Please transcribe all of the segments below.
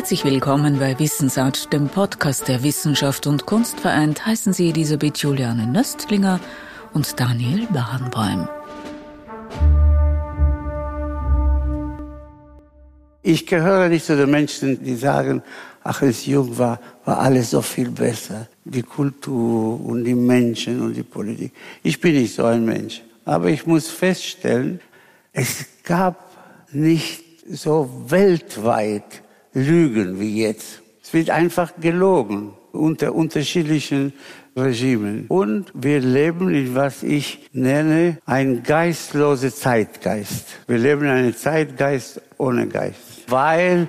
Herzlich willkommen bei Wissensart, dem Podcast der Wissenschaft und Kunst vereint. Heißen Sie Elisabeth Juliane Nöstlinger und Daniel Barenbäum. Ich gehöre nicht zu den Menschen, die sagen, ach, als ich jung war, war alles so viel besser. Die Kultur und die Menschen und die Politik. Ich bin nicht so ein Mensch. Aber ich muss feststellen, es gab nicht so weltweit Lügen wie jetzt. Es wird einfach gelogen unter unterschiedlichen Regimen. Und wir leben in was ich nenne ein geistloser Zeitgeist. Wir leben in einem Zeitgeist ohne Geist. Weil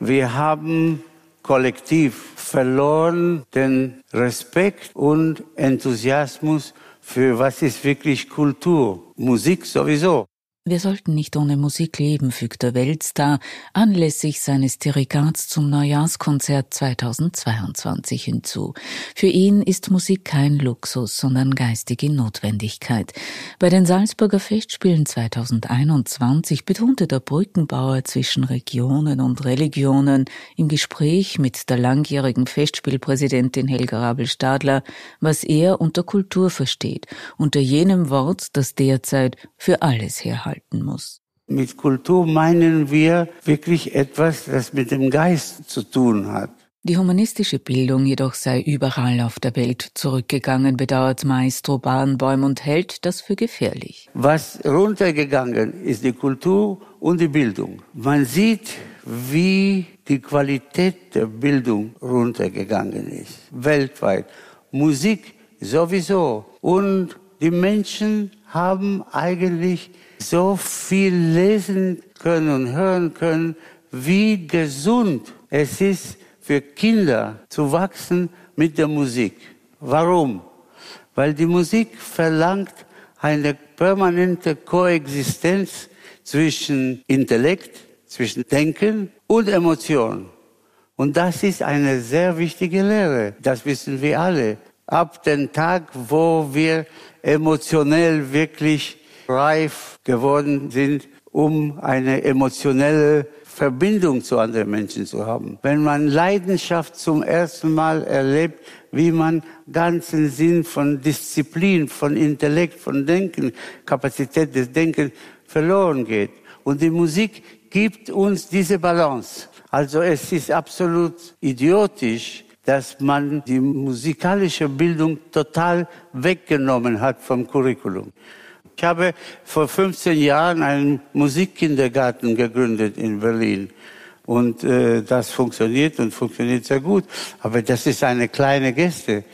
wir haben kollektiv verloren den Respekt und Enthusiasmus für was ist wirklich Kultur. Musik sowieso. Wir sollten nicht ohne Musik leben, fügt der Weltstar anlässlich seines Terikats zum Neujahrskonzert 2022 hinzu. Für ihn ist Musik kein Luxus, sondern geistige Notwendigkeit. Bei den Salzburger Festspielen 2021 betonte der Brückenbauer zwischen Regionen und Religionen im Gespräch mit der langjährigen Festspielpräsidentin Helga Rabel-Stadler, was er unter Kultur versteht, unter jenem Wort, das derzeit für alles herhalten halten muss. Mit Kultur meinen wir wirklich etwas, das mit dem Geist zu tun hat. Die humanistische Bildung jedoch sei überall auf der Welt zurückgegangen, bedauert Maestro Barenbäum und hält das für gefährlich. Was runtergegangen ist, die Kultur und die Bildung. Man sieht, wie die Qualität der Bildung runtergegangen ist, weltweit. Musik sowieso. Und die Menschen haben eigentlich so viel lesen können und hören können, wie gesund es ist für Kinder zu wachsen mit der Musik. Warum? Weil die Musik verlangt eine permanente Koexistenz zwischen Intellekt, zwischen Denken und Emotion. Und das ist eine sehr wichtige Lehre. Das wissen wir alle. Ab dem Tag, wo wir emotionell wirklich reif geworden sind, um eine emotionelle Verbindung zu anderen Menschen zu haben. Wenn man Leidenschaft zum ersten Mal erlebt, wie man ganzen Sinn von Disziplin, von Intellekt, von Denken, Kapazität des Denkens verloren geht. Und die Musik gibt uns diese Balance. Also es ist absolut idiotisch, dass man die musikalische Bildung total weggenommen hat vom Curriculum. Ich habe vor 15 Jahren einen Musikkindergarten gegründet in Berlin. Und äh, das funktioniert und funktioniert sehr gut. Aber das ist eine kleine Geste.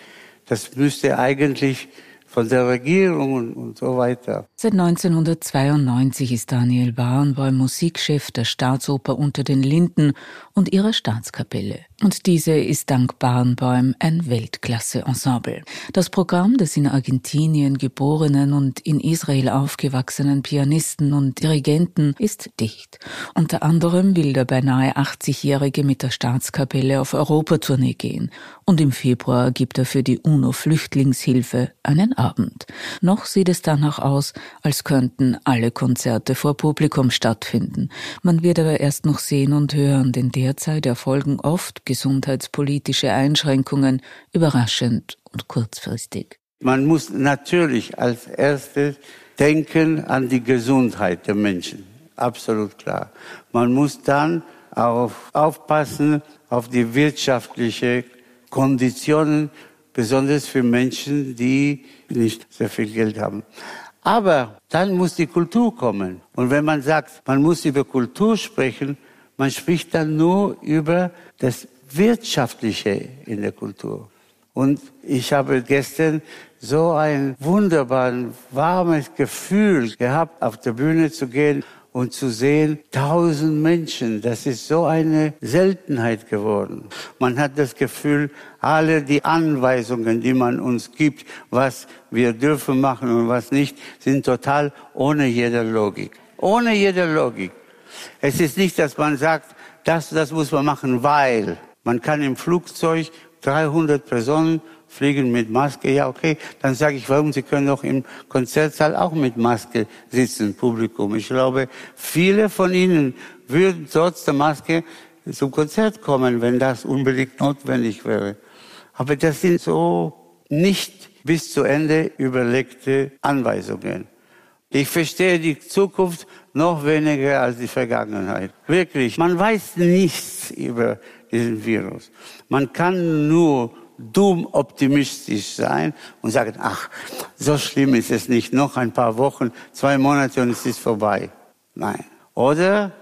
Das müsste eigentlich von der Regierung und, und so weiter. Seit 1992 ist Daniel Barenboim Musikchef der Staatsoper unter den Linden und ihrer Staatskapelle. Und diese ist dank Barenboim ein Weltklasse-Ensemble. Das Programm des in Argentinien geborenen und in Israel aufgewachsenen Pianisten und Dirigenten ist dicht. Unter anderem will der beinahe 80-Jährige mit der Staatskapelle auf Europatournee gehen. Und im Februar gibt er für die UNO-Flüchtlingshilfe einen Abend. Noch sieht es danach aus, als könnten alle Konzerte vor Publikum stattfinden. Man wird aber erst noch sehen und hören, denn derzeit erfolgen oft gesundheitspolitische Einschränkungen überraschend und kurzfristig. Man muss natürlich als erstes denken an die Gesundheit der Menschen. Absolut klar. Man muss dann auch aufpassen auf die wirtschaftliche Konditionen, besonders für Menschen, die nicht sehr viel Geld haben. Aber dann muss die Kultur kommen. Und wenn man sagt, man muss über Kultur sprechen, man spricht dann nur über das Wirtschaftliche in der Kultur. Und ich habe gestern so ein wunderbares, warmes Gefühl gehabt, auf der Bühne zu gehen und zu sehen, tausend Menschen, das ist so eine Seltenheit geworden. Man hat das Gefühl, alle die Anweisungen, die man uns gibt, was wir dürfen machen und was nicht, sind total ohne jede Logik. Ohne jede Logik. Es ist nicht, dass man sagt, das, das muss man machen, weil man kann im Flugzeug 300 Personen fliegen mit Maske. Ja, okay. Dann sage ich, warum? Sie können doch im Konzertsaal auch mit Maske sitzen, Publikum. Ich glaube, viele von Ihnen würden trotz der Maske zum Konzert kommen, wenn das unbedingt notwendig wäre. Aber das sind so nicht bis zu Ende überlegte Anweisungen. Ich verstehe die Zukunft noch weniger als die Vergangenheit. Wirklich. Man weiß nichts über diesen Virus. Man kann nur dumm optimistisch sein und sagen, ach, so schlimm ist es nicht. Noch ein paar Wochen, zwei Monate und es ist vorbei. Nein. Oder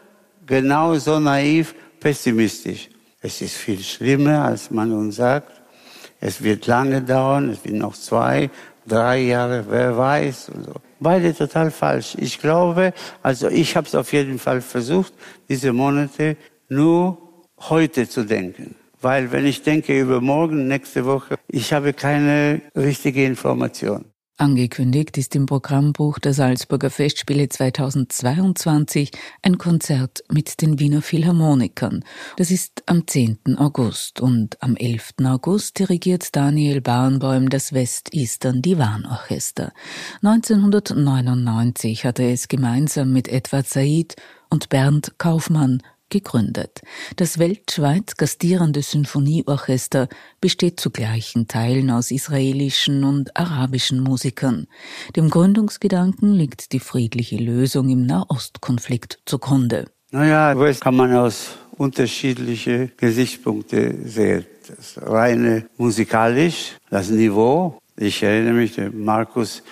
genauso naiv pessimistisch. Es ist viel schlimmer, als man uns sagt. Es wird lange dauern, es wird noch zwei, drei Jahre, wer weiß. Und so. Beide total falsch. Ich glaube, also ich habe es auf jeden Fall versucht, diese Monate nur heute zu denken. Weil wenn ich denke über morgen, nächste Woche, ich habe keine richtige Information. Angekündigt ist im Programmbuch der Salzburger Festspiele 2022 ein Konzert mit den Wiener Philharmonikern. Das ist am 10. August und am 11. August dirigiert Daniel Barenboim das West-Eastern Divan-Orchester. 1999 hat er es gemeinsam mit Edward Said und Bernd Kaufmann gegründet. Das weltweit gastierende Sinfonieorchester besteht zu gleichen Teilen aus israelischen und arabischen Musikern. Dem Gründungsgedanken liegt die friedliche Lösung im Nahostkonflikt zugrunde. Naja, das kann man aus unterschiedliche Gesichtspunkte sehen. Das reine musikalisch, das Niveau. Ich erinnere mich, Markus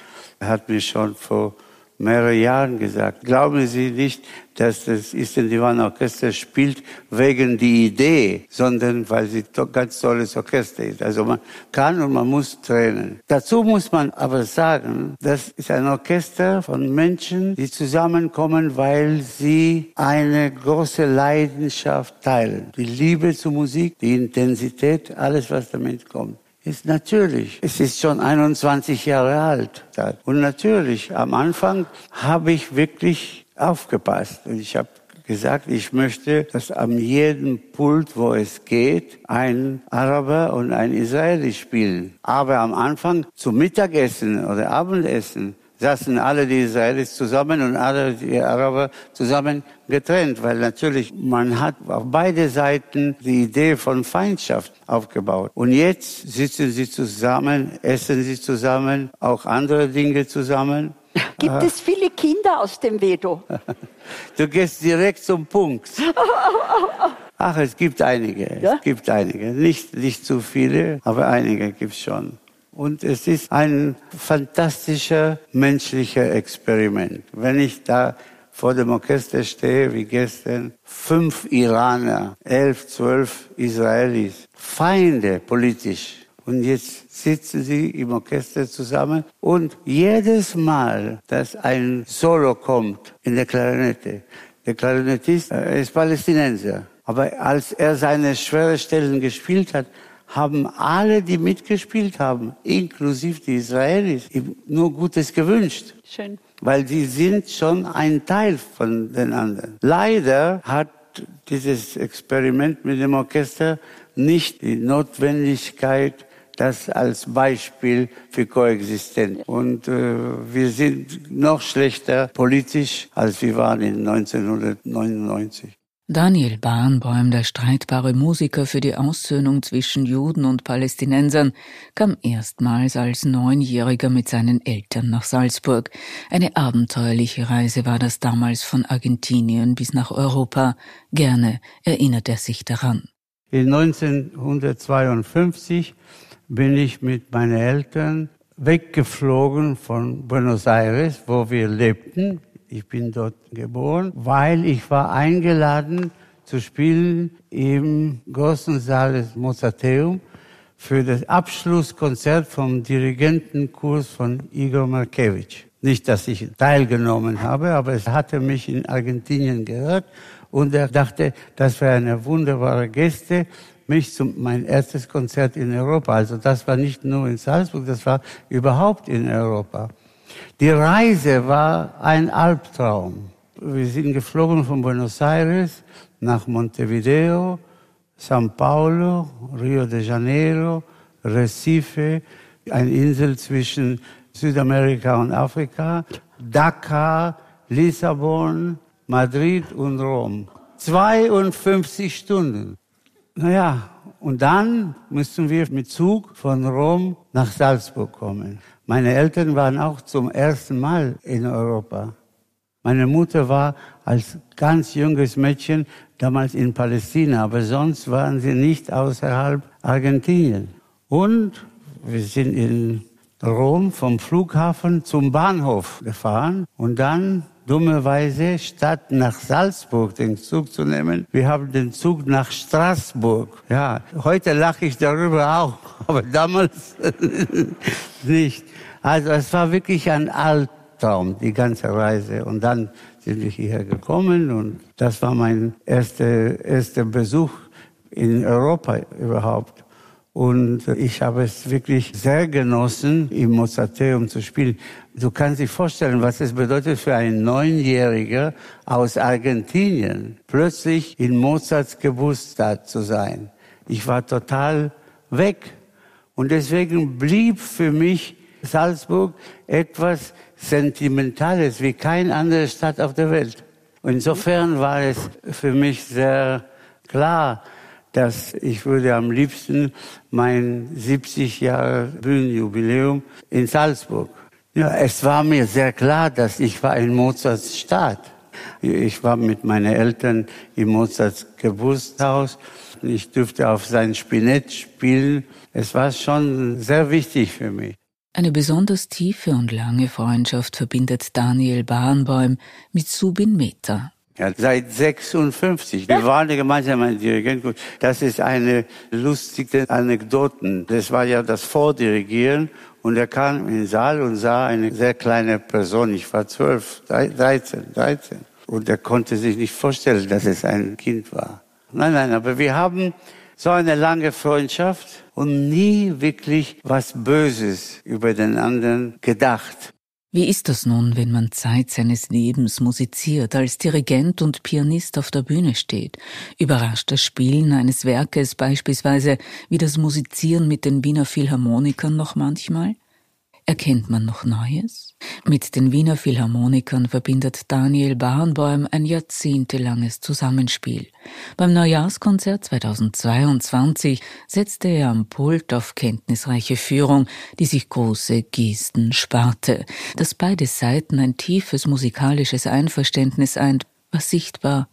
hat mir schon vor mehrere Jahren gesagt. Glauben Sie nicht, dass das Eastern Divan Orchester spielt wegen die Idee, sondern weil sie ein ganz tolles Orchester ist. Also man kann und man muss trainen. Dazu muss man aber sagen, das ist ein Orchester von Menschen, die zusammenkommen, weil sie eine große Leidenschaft teilen. Die Liebe zur Musik, die Intensität, alles was damit kommt ist natürlich. Es ist schon 21 Jahre alt. Und natürlich, am Anfang habe ich wirklich aufgepasst. Und ich habe gesagt, ich möchte, dass an jedem Pult, wo es geht, ein Araber und ein Israeli spielen. Aber am Anfang zum Mittagessen oder Abendessen saßen alle die Israelis zusammen und alle die Araber zusammen getrennt, weil natürlich man hat auf beide Seiten die Idee von Feindschaft aufgebaut. Und jetzt sitzen sie zusammen, essen sie zusammen, auch andere Dinge zusammen. Gibt es viele Kinder aus dem Vedo? Du gehst direkt zum Punkt. Ach, es gibt einige. Ja? Es gibt einige. Nicht, nicht zu viele, aber einige gibt es schon. Und es ist ein fantastischer menschlicher Experiment. Wenn ich da vor dem Orchester stehe, wie gestern, fünf Iraner, elf, zwölf Israelis, Feinde politisch. Und jetzt sitzen sie im Orchester zusammen und jedes Mal, dass ein Solo kommt in der Klarinette, der Klarinettist ist Palästinenser, aber als er seine schwere Stellen gespielt hat, haben alle, die mitgespielt haben, inklusive die Israelis, nur Gutes gewünscht. Schön. Weil sie sind schon ein Teil von den anderen. Leider hat dieses Experiment mit dem Orchester nicht die Notwendigkeit, das als Beispiel für Koexistenz. Und äh, wir sind noch schlechter politisch, als wir waren in 1999. Daniel Bahnbäum, der streitbare Musiker für die Aussöhnung zwischen Juden und Palästinensern, kam erstmals als Neunjähriger mit seinen Eltern nach Salzburg. Eine abenteuerliche Reise war das damals von Argentinien bis nach Europa. Gerne erinnert er sich daran. In 1952 bin ich mit meinen Eltern weggeflogen von Buenos Aires, wo wir lebten, ich bin dort geboren, weil ich war eingeladen zu spielen im großen Saal des Mozarteum für das Abschlusskonzert vom Dirigentenkurs von Igor Markevich. Nicht, dass ich teilgenommen habe, aber es hatte mich in Argentinien gehört und er dachte, das wäre eine wunderbare Geste, mich zum mein erstes Konzert in Europa. Also das war nicht nur in Salzburg, das war überhaupt in Europa. Die Reise war ein Albtraum. Wir sind geflogen von Buenos Aires nach Montevideo, São Paulo, Rio de Janeiro, Recife, eine Insel zwischen Südamerika und Afrika, Dakar, Lissabon, Madrid und Rom. 52 Stunden. Naja, und dann mussten wir mit Zug von Rom nach Salzburg kommen. Meine Eltern waren auch zum ersten Mal in Europa. Meine Mutter war als ganz junges Mädchen damals in Palästina, aber sonst waren sie nicht außerhalb Argentinien. Und wir sind in Rom vom Flughafen zum Bahnhof gefahren und dann dummerweise statt nach Salzburg den Zug zu nehmen, wir haben den Zug nach Straßburg. Ja, heute lache ich darüber auch, aber damals nicht. Also es war wirklich ein Albtraum, die ganze Reise. Und dann sind wir hierher gekommen und das war mein erster, erster Besuch in Europa überhaupt. Und ich habe es wirklich sehr genossen, im Mozarteum zu spielen. Du kannst dir vorstellen, was es bedeutet für einen Neunjähriger aus Argentinien, plötzlich in Mozarts Geburtstag zu sein. Ich war total weg. Und deswegen blieb für mich Salzburg etwas Sentimentales wie keine andere Stadt auf der Welt. Insofern war es für mich sehr klar, dass ich würde am liebsten mein 70 Jahre Bühnenjubiläum in Salzburg. Ja, es war mir sehr klar, dass ich war in Mozarts Stadt. Ich war mit meinen Eltern im Mozarts Geburtshaus. Ich durfte auf sein Spinett spielen. Es war schon sehr wichtig für mich. Eine besonders tiefe und lange Freundschaft verbindet Daniel Barenboim mit Subin Mehta, ja, seit 56. Wir waren gemeinsam ein Dirigent. Das ist eine lustige Anekdote. Das war ja das Vordirigieren. Und er kam in den Saal und sah eine sehr kleine Person. Ich war zwölf, dreizehn, dreizehn. Und er konnte sich nicht vorstellen, dass es ein Kind war. Nein, nein, aber wir haben so eine lange Freundschaft und nie wirklich was Böses über den anderen gedacht. Wie ist das nun, wenn man Zeit seines Lebens musiziert, als Dirigent und Pianist auf der Bühne steht? Überrascht das Spielen eines Werkes beispielsweise wie das Musizieren mit den Wiener Philharmonikern noch manchmal? Erkennt man noch Neues? Mit den Wiener Philharmonikern verbindet Daniel Barenboim ein jahrzehntelanges Zusammenspiel. Beim Neujahrskonzert 2022 setzte er am Pult auf kenntnisreiche Führung, die sich große Gesten sparte. Dass beide Seiten ein tiefes musikalisches Einverständnis eint, war sichtbar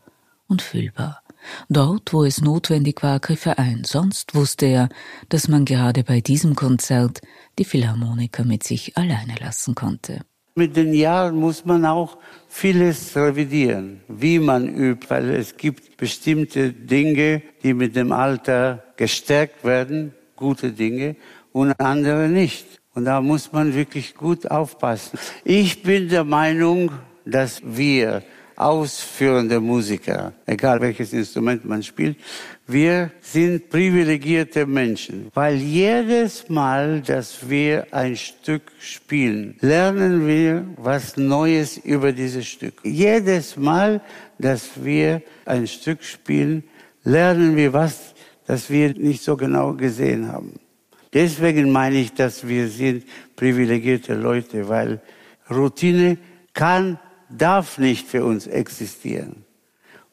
und fühlbar. Dort, wo es notwendig war, griff er ein, sonst wusste er, dass man gerade bei diesem Konzert die Philharmoniker mit sich alleine lassen konnte. Mit den Jahren muss man auch vieles revidieren, wie man übt, weil es gibt bestimmte Dinge, die mit dem Alter gestärkt werden, gute Dinge, und andere nicht. Und da muss man wirklich gut aufpassen. Ich bin der Meinung, dass wir ausführende Musiker, egal welches Instrument man spielt, wir sind privilegierte Menschen, weil jedes Mal, dass wir ein Stück spielen, lernen wir was Neues über dieses Stück. Jedes Mal, dass wir ein Stück spielen, lernen wir was, das wir nicht so genau gesehen haben. Deswegen meine ich, dass wir sind privilegierte Leute, weil Routine kann darf nicht für uns existieren.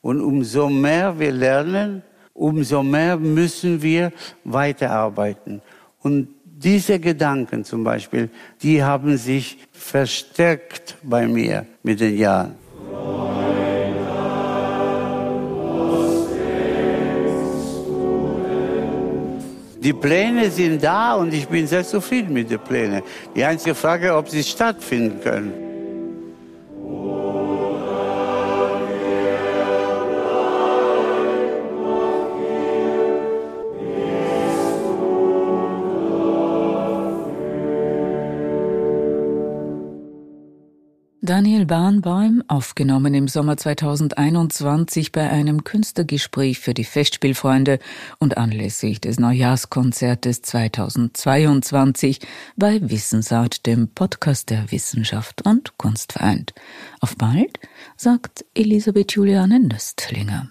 Und umso mehr wir lernen, umso mehr müssen wir weiterarbeiten. Und diese Gedanken zum Beispiel, die haben sich verstärkt bei mir mit den Jahren. Die Pläne sind da und ich bin sehr zufrieden mit den Plänen. Die einzige Frage, ob sie stattfinden können. Daniel Bahnbaum, aufgenommen im Sommer 2021 bei einem Künstlergespräch für die Festspielfreunde und anlässlich des Neujahrskonzertes 2022 bei Wissensart, dem Podcast der Wissenschaft und Kunst vereint. Auf bald, sagt Elisabeth Juliane Nöstlinger.